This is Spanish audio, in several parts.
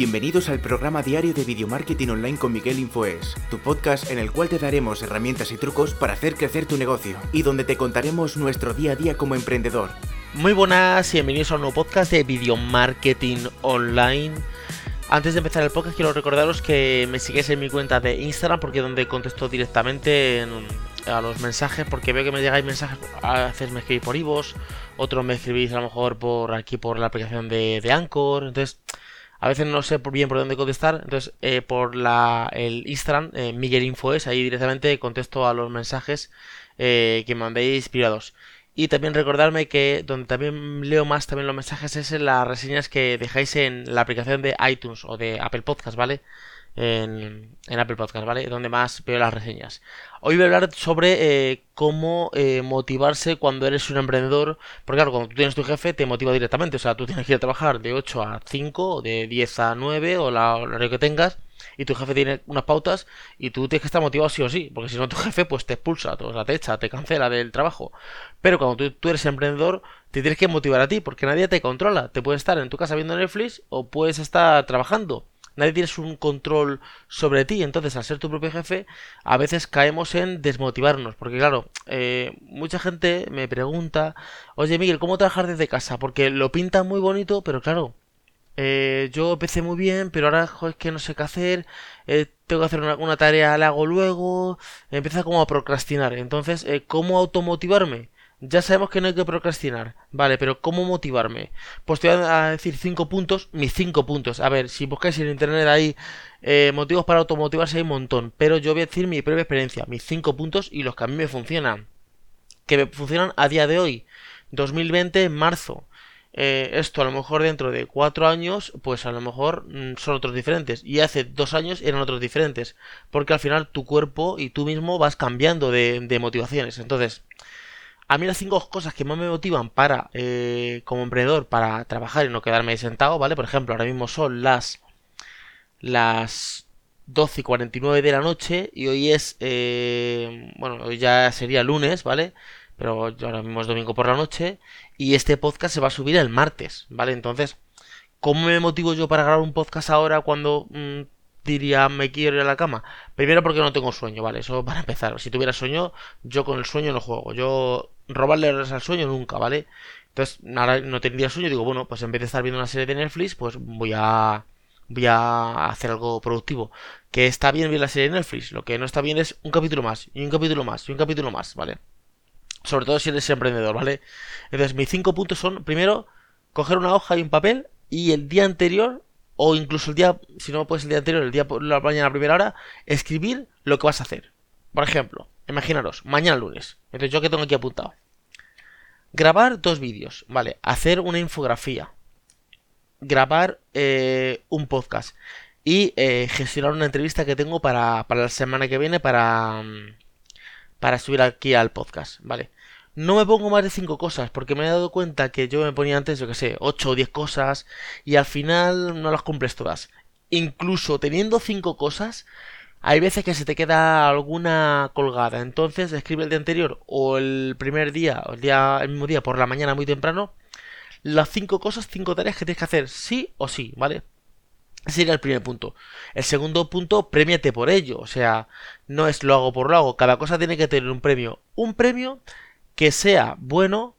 Bienvenidos al programa diario de Video Marketing Online con Miguel Infoes, tu podcast en el cual te daremos herramientas y trucos para hacer crecer tu negocio y donde te contaremos nuestro día a día como emprendedor. Muy buenas y bienvenidos a un nuevo podcast de Video Marketing Online. Antes de empezar el podcast quiero recordaros que me sigáis en mi cuenta de Instagram porque es donde contesto directamente a los mensajes porque veo que me llegáis mensajes, a veces me escribís por Ivos, otros me escribís a lo mejor por aquí por la aplicación de, de Anchor, entonces a veces no sé bien por dónde contestar, entonces eh, por la, el Instagram, eh, Miguel Infoes, ahí directamente contesto a los mensajes eh, que mandéis privados. Y también recordarme que donde también leo más también los mensajes es en las reseñas que dejáis en la aplicación de iTunes o de Apple Podcast, ¿vale? En, Apple Podcast, ¿vale? Donde más veo las reseñas. Hoy voy a hablar sobre eh, cómo eh, motivarse cuando eres un emprendedor. Porque claro, cuando tú tienes tu jefe te motiva directamente. O sea, tú tienes que ir a trabajar de 8 a 5, o de 10 a 9, o la horario que tengas. Y tu jefe tiene unas pautas y tú tienes que estar motivado sí o sí. Porque si no, tu jefe pues te expulsa, o sea, te echa, te cancela del trabajo. Pero cuando tú, tú eres emprendedor, te tienes que motivar a ti. Porque nadie te controla. Te puedes estar en tu casa viendo Netflix o puedes estar trabajando nadie tienes un control sobre ti. Entonces, al ser tu propio jefe, a veces caemos en desmotivarnos. Porque, claro, eh, mucha gente me pregunta, oye Miguel, ¿cómo trabajar desde casa? Porque lo pintan muy bonito, pero claro, eh, yo empecé muy bien, pero ahora es que no sé qué hacer. Eh, tengo que hacer una, tarea, la hago luego. Empieza como a procrastinar. Entonces, ¿cómo automotivarme? Ya sabemos que no hay que procrastinar. Vale, pero ¿cómo motivarme? Pues te voy a decir cinco puntos, mis cinco puntos. A ver, si buscáis en internet ahí eh, motivos para automotivarse hay un montón. Pero yo voy a decir mi propia experiencia, mis cinco puntos y los que a mí me funcionan. Que me funcionan a día de hoy. 2020, marzo. Eh, esto a lo mejor dentro de cuatro años, pues a lo mejor mm, son otros diferentes. Y hace dos años eran otros diferentes. Porque al final tu cuerpo y tú mismo vas cambiando de, de motivaciones. Entonces, a mí las cinco cosas que más me motivan para, eh, como emprendedor, para trabajar y no quedarme sentado, ¿vale? Por ejemplo, ahora mismo son las, las 12 y 49 de la noche y hoy es, eh, bueno, hoy ya sería lunes, ¿vale? Pero ahora mismo es domingo por la noche y este podcast se va a subir el martes, ¿vale? Entonces, ¿cómo me motivo yo para grabar un podcast ahora cuando mm, diría me quiero ir a la cama? Primero porque no tengo sueño, ¿vale? Eso para empezar. Si tuviera sueño, yo con el sueño no juego. Yo robarle horas al sueño nunca, ¿vale? Entonces, ahora no tendría sueño, digo, bueno, pues en vez de estar viendo una serie de Netflix, pues voy a voy a hacer algo productivo. Que está bien ver la serie de Netflix, lo que no está bien es un capítulo más, y un capítulo más, y un capítulo más, ¿vale? Sobre todo si eres emprendedor, ¿vale? Entonces, mis cinco puntos son, primero, coger una hoja y un papel, y el día anterior, o incluso el día, si no puedes el día anterior, el día por la mañana a primera hora, escribir lo que vas a hacer. Por ejemplo, imaginaros, mañana lunes. Entonces, ¿yo que tengo aquí apuntado? Grabar dos vídeos, ¿vale? Hacer una infografía. Grabar eh, un podcast. Y eh, gestionar una entrevista que tengo para, para la semana que viene para, mm, para subir aquí al podcast, ¿vale? No me pongo más de cinco cosas, porque me he dado cuenta que yo me ponía antes, yo que sé, 8 o 10 cosas, y al final no las cumples todas. Incluso teniendo cinco cosas, hay veces que se te queda alguna colgada, entonces escribe el día anterior o el primer día o el día el mismo día por la mañana muy temprano las cinco cosas, cinco tareas que tienes que hacer sí o sí, ¿vale? Ese sería el primer punto. El segundo punto, premiate por ello. O sea, no es lo hago por lo hago. Cada cosa tiene que tener un premio. Un premio que sea bueno,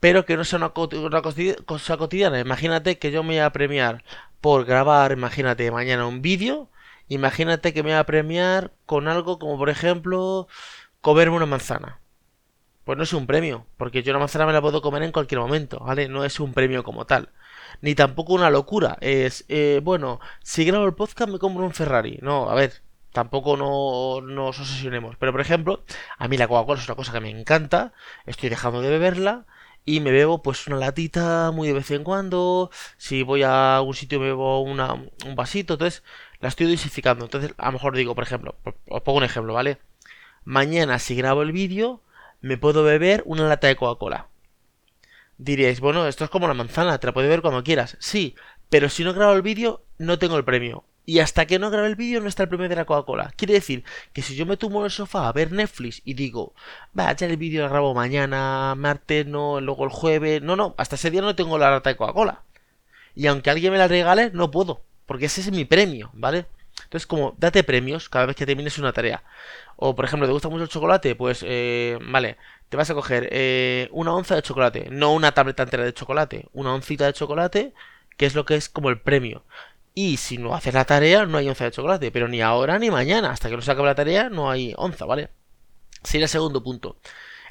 pero que no sea una, cosa cotidiana. Imagínate que yo me voy a premiar por grabar, imagínate, mañana un vídeo Imagínate que me va a premiar con algo como, por ejemplo, comerme una manzana. Pues no es un premio, porque yo una manzana me la puedo comer en cualquier momento, ¿vale? No es un premio como tal. Ni tampoco una locura. Es, eh, bueno, si grabo el podcast me compro un Ferrari. No, a ver, tampoco no nos obsesionemos. Pero, por ejemplo, a mí la Coca-Cola es una cosa que me encanta. Estoy dejando de beberla y me bebo pues una latita muy de vez en cuando. Si voy a un sitio me bebo una, un vasito. Entonces la estoy dosificando. Entonces a lo mejor digo, por ejemplo, os pongo un ejemplo, ¿vale? Mañana si grabo el vídeo me puedo beber una lata de Coca-Cola. Diréis, bueno, esto es como la manzana, te la puedes ver cuando quieras. Sí, pero si no grabo el vídeo no tengo el premio. Y hasta que no grabe el vídeo no está el premio de la Coca-Cola. Quiere decir que si yo me tumbo en el sofá a ver Netflix y digo, va, ya el vídeo lo grabo mañana, martes, no, luego el jueves. No, no, hasta ese día no tengo la lata de Coca-Cola. Y aunque alguien me la regale, no puedo. porque ese es mi premio, ¿vale? Entonces, como date premios cada vez que termines una tarea. O, por ejemplo, ¿te gusta mucho el chocolate? Pues, eh, vale, te vas a coger eh, una onza de chocolate, no una tableta entera de chocolate, una oncita de chocolate, que es lo que es como el premio. Y si no haces la tarea, no hay onza de chocolate, pero ni ahora ni mañana, hasta que no se acabe la tarea, no hay onza, ¿vale? Sería el segundo punto.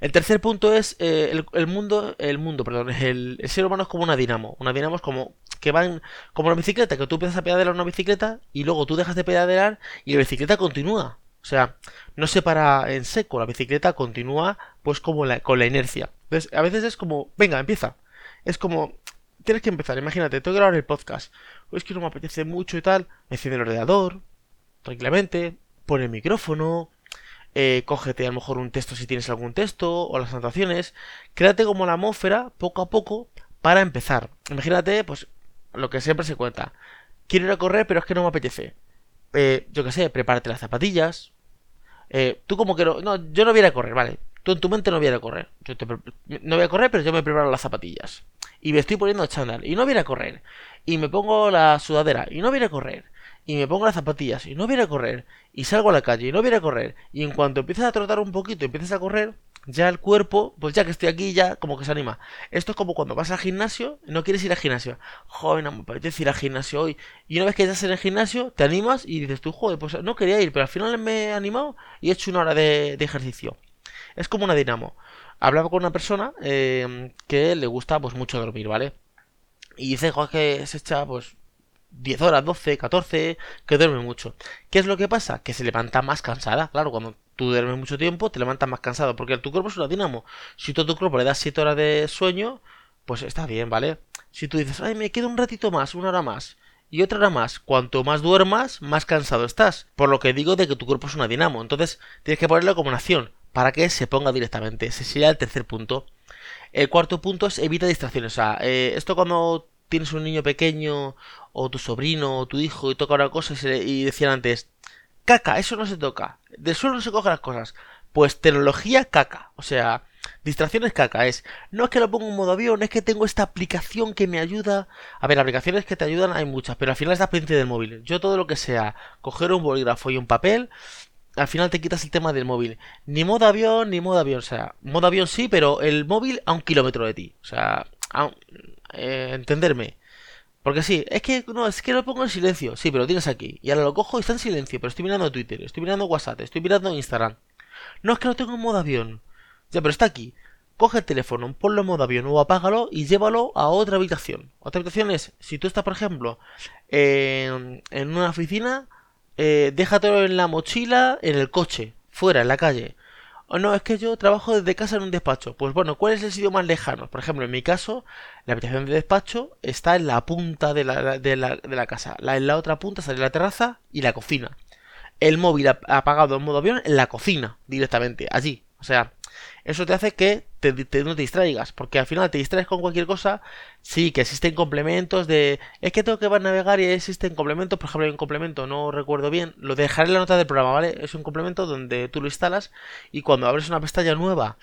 El tercer punto es eh, el, mundo, el mundo, perdón, el, el, ser humano es como una dinamo. Una dinamo es como que van como la bicicleta, que tú empiezas a pedalear una bicicleta y luego tú dejas de pedalear y la bicicleta continúa. O sea, no se para en seco, la bicicleta continúa pues como la, con la inercia. Entonces, a veces es como, venga, empieza. Es como, tienes que empezar, imagínate, tengo que grabar el podcast. O es que no me apetece mucho y tal, enciende el ordenador, tranquilamente, pone el micrófono, eh, cógete a lo mejor un texto si tienes algún texto, o las anotaciones, créate como la atmósfera poco a poco para empezar. Imagínate, pues, lo que siempre se cuenta. Quiero ir a correr, pero es que no me apetece. Eh, yo qué sé, prepárate las zapatillas. Eh, tú como que no, yo no voy a correr, vale. Tú en tu mente no voy a correr. Yo no voy a correr, pero yo me preparo las zapatillas. Y me estoy poniendo chándal. Y no voy a correr. Y me pongo la sudadera. Y no voy a correr. Y me pongo las zapatillas. Y no voy a correr. Y salgo a la calle. Y no voy a correr. Y en cuanto empiezas a trotar un poquito y empiezas a correr, ya el cuerpo, pues ya que estoy aquí, ya como que se anima. Esto es como cuando vas al gimnasio, no quieres ir al gimnasio. Joder, no me apetece ir al gimnasio hoy. Y una vez que estás en el gimnasio, te animas y dices tú, joder, pues no quería ir, pero al final me he animado y he hecho una hora de, ejercicio. Es como una dinamo. Hablaba con una persona eh, que le gusta pues mucho dormir, ¿vale? Y dice, joder, que se echa pues 10 horas, 12, 14, que duerme mucho. ¿Qué es lo que pasa? Que se levanta más cansada. Claro, cuando tú duermes mucho tiempo, te levantas más cansado, porque tu cuerpo es una dinamo. Si tú tu cuerpo le das 7 horas de sueño, pues está bien, ¿vale? Si tú dices, ay, me quedo un ratito más, una hora más, y otra hora más, cuanto más duermas, más cansado estás. Por lo que digo de que tu cuerpo es una dinamo. Entonces, tienes que ponerlo como acción para que se ponga directamente. Ese sería el tercer punto. El cuarto punto es evita distracciones. O sea, eh, esto cuando tienes un niño pequeño o tu sobrino o tu hijo y toca una cosa y, decían antes, caca, eso no se toca, del suelo no se cogen las cosas. Pues tecnología caca, o sea, distracciones caca es, no es que lo pongo en modo avión, es que tengo esta aplicación que me ayuda. A ver, aplicaciones que te ayudan hay muchas, pero al final estás pendiente del móvil. Yo todo lo que sea, coger un bolígrafo y un papel, al final te quitas el tema del móvil. Ni modo avión, ni modo avión. O sea, modo avión sí, pero el móvil a un kilómetro de ti. O sea, eh, entenderme. Porque sí, es que no, es que lo pongo en silencio. Sí, pero lo tienes aquí. Y ahora lo cojo y está en silencio. Pero estoy mirando Twitter, estoy mirando WhatsApp, estoy mirando Instagram. No es que lo tengo en modo avión. Ya, pero está aquí. Coge el teléfono, ponlo en modo avión o apágalo y llévalo a otra habitación. Otra habitación es, si tú estás, por ejemplo, en, una oficina, eh, déjatelo en la mochila, en el coche, fuera, en la calle. O no, es que yo trabajo desde casa en un despacho. Pues bueno, ¿cuál es el sitio más lejano? Por ejemplo, en mi caso, la habitación de despacho está en la punta de la, de la, de la casa. La, en la otra punta sale la terraza y la cocina. El móvil apagado en modo avión en la cocina, directamente, allí. O sea, eso te hace que te, no te distraigas, porque al final te distraes con cualquier cosa, sí, que existen complementos de... Es que tengo que navegar y existen complementos, por ejemplo hay un complemento, no recuerdo bien, lo dejaré en la nota del programa, ¿vale? Es un complemento donde tú lo instalas y cuando abres una pestaña nueva,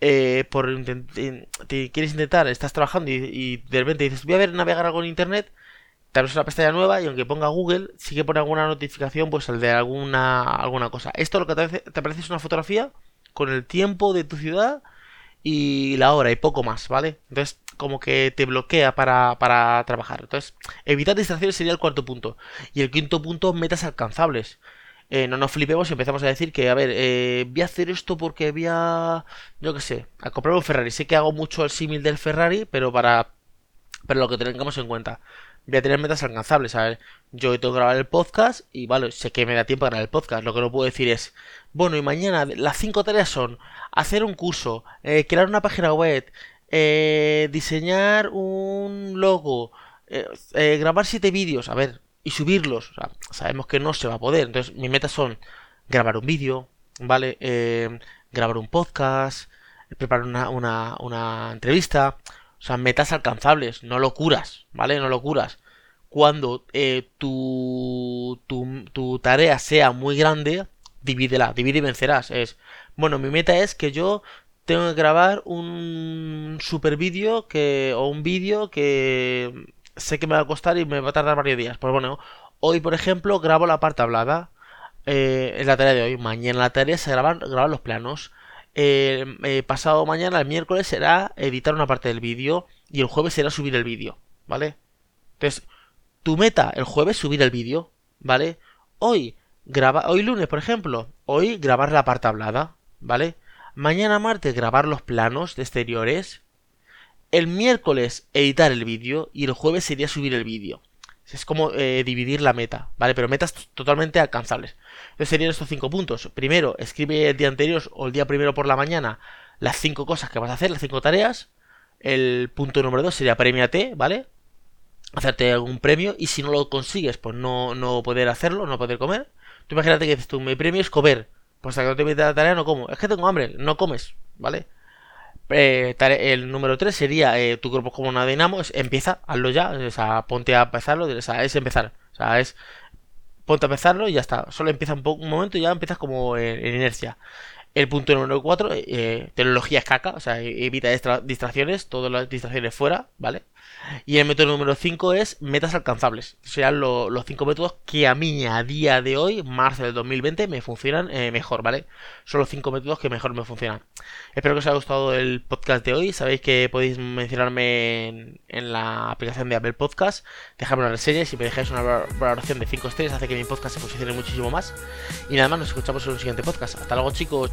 eh, por te quieres intentar, estás trabajando y, de repente dices, voy a ver navegar algo en internet, te abres una pestaña nueva y aunque ponga Google, sí que pone alguna notificación, pues el de alguna, alguna cosa. Esto lo que te, te aparece es una fotografía con el tiempo de tu ciudad y la hora y poco más, ¿vale? Entonces, como que te bloquea para, para trabajar. Entonces, evitar distracciones sería el cuarto punto. Y el quinto punto, metas alcanzables. Eh, no nos flipemos y empezamos a decir que, a ver, eh, voy a hacer esto porque voy a, yo qué sé, a comprar un Ferrari. Sé que hago mucho el símil del Ferrari, pero para, pero lo que tengamos en cuenta voy a tener metas alcanzables. A ver, yo tengo que grabar el podcast y vale, sé que me da tiempo para grabar el podcast. Lo que no puedo decir es, bueno, y mañana las cinco tareas son hacer un curso, eh, crear una página web, eh, diseñar un logo, eh, grabar siete vídeos, a ver, y subirlos. O sea, sabemos que no se va a poder. Entonces, mis metas son grabar un vídeo, ¿vale? grabar un podcast, preparar una entrevista. O sea, metas alcanzables, no locuras, ¿vale? No locuras. Cuando eh, tu, tu, tu, tarea sea muy grande, divídela, divide y vencerás. Es, bueno, mi meta es que yo tengo que grabar un super vídeo que, o un vídeo que sé que me va a costar y me va a tardar varios días. Pues bueno, hoy por ejemplo grabo la parte hablada. Eh, es la tarea de hoy. Mañana la tarea se graban, los planos. Eh, pasado mañana, el miércoles, será editar una parte del vídeo. Y el jueves será subir el vídeo. ¿Vale? Entonces, tu meta el jueves subir el vídeo. ¿Vale? Hoy, graba, hoy lunes, por ejemplo. Hoy grabar la parte hablada. ¿Vale? Mañana martes grabar los planos de exteriores. El miércoles editar el vídeo y el jueves sería subir el vídeo. Es como eh, dividir la meta, ¿vale? Pero metas totalmente alcanzables. Entonces serían estos cinco puntos. Primero, escribe el día anterior o el día primero por la mañana las cinco cosas que vas a hacer, las cinco tareas. El punto número dos sería premiate, ¿vale? Hacerte algún premio y si no lo consigues, pues no, no poder hacerlo, no poder comer. Tú imagínate que dices tú, mi premio es comer. Pues hasta que no te metas la tarea no como. Es que tengo hambre, no comes, ¿vale? Eh, el número 3 sería eh, tu cuerpo como una dinamo, es, empieza, hazlo ya, o sea, ponte a empezarlo, es empezar, o sea, es ponte a empezarlo y ya está, solo empieza un, un momento y ya empiezas como en, inercia. El punto número 4, eh, tecnología es caca, o sea, evita distracciones, todas las distracciones fuera, ¿vale? Y el método número 5 es metas alcanzables. Serán los 5 métodos que a mí a día de hoy, marzo del 2020, me funcionan eh, mejor, ¿vale? Son los 5 métodos que mejor me funcionan. Espero que os haya gustado el podcast de hoy. Sabéis que podéis mencionarme en, la aplicación de Apple Podcast, dejarme una reseña y si me dejáis una valoración de 5 estrellas hace que mi podcast se posicione muchísimo más. Y nada más, nos escuchamos en un siguiente podcast. Hasta luego chicos,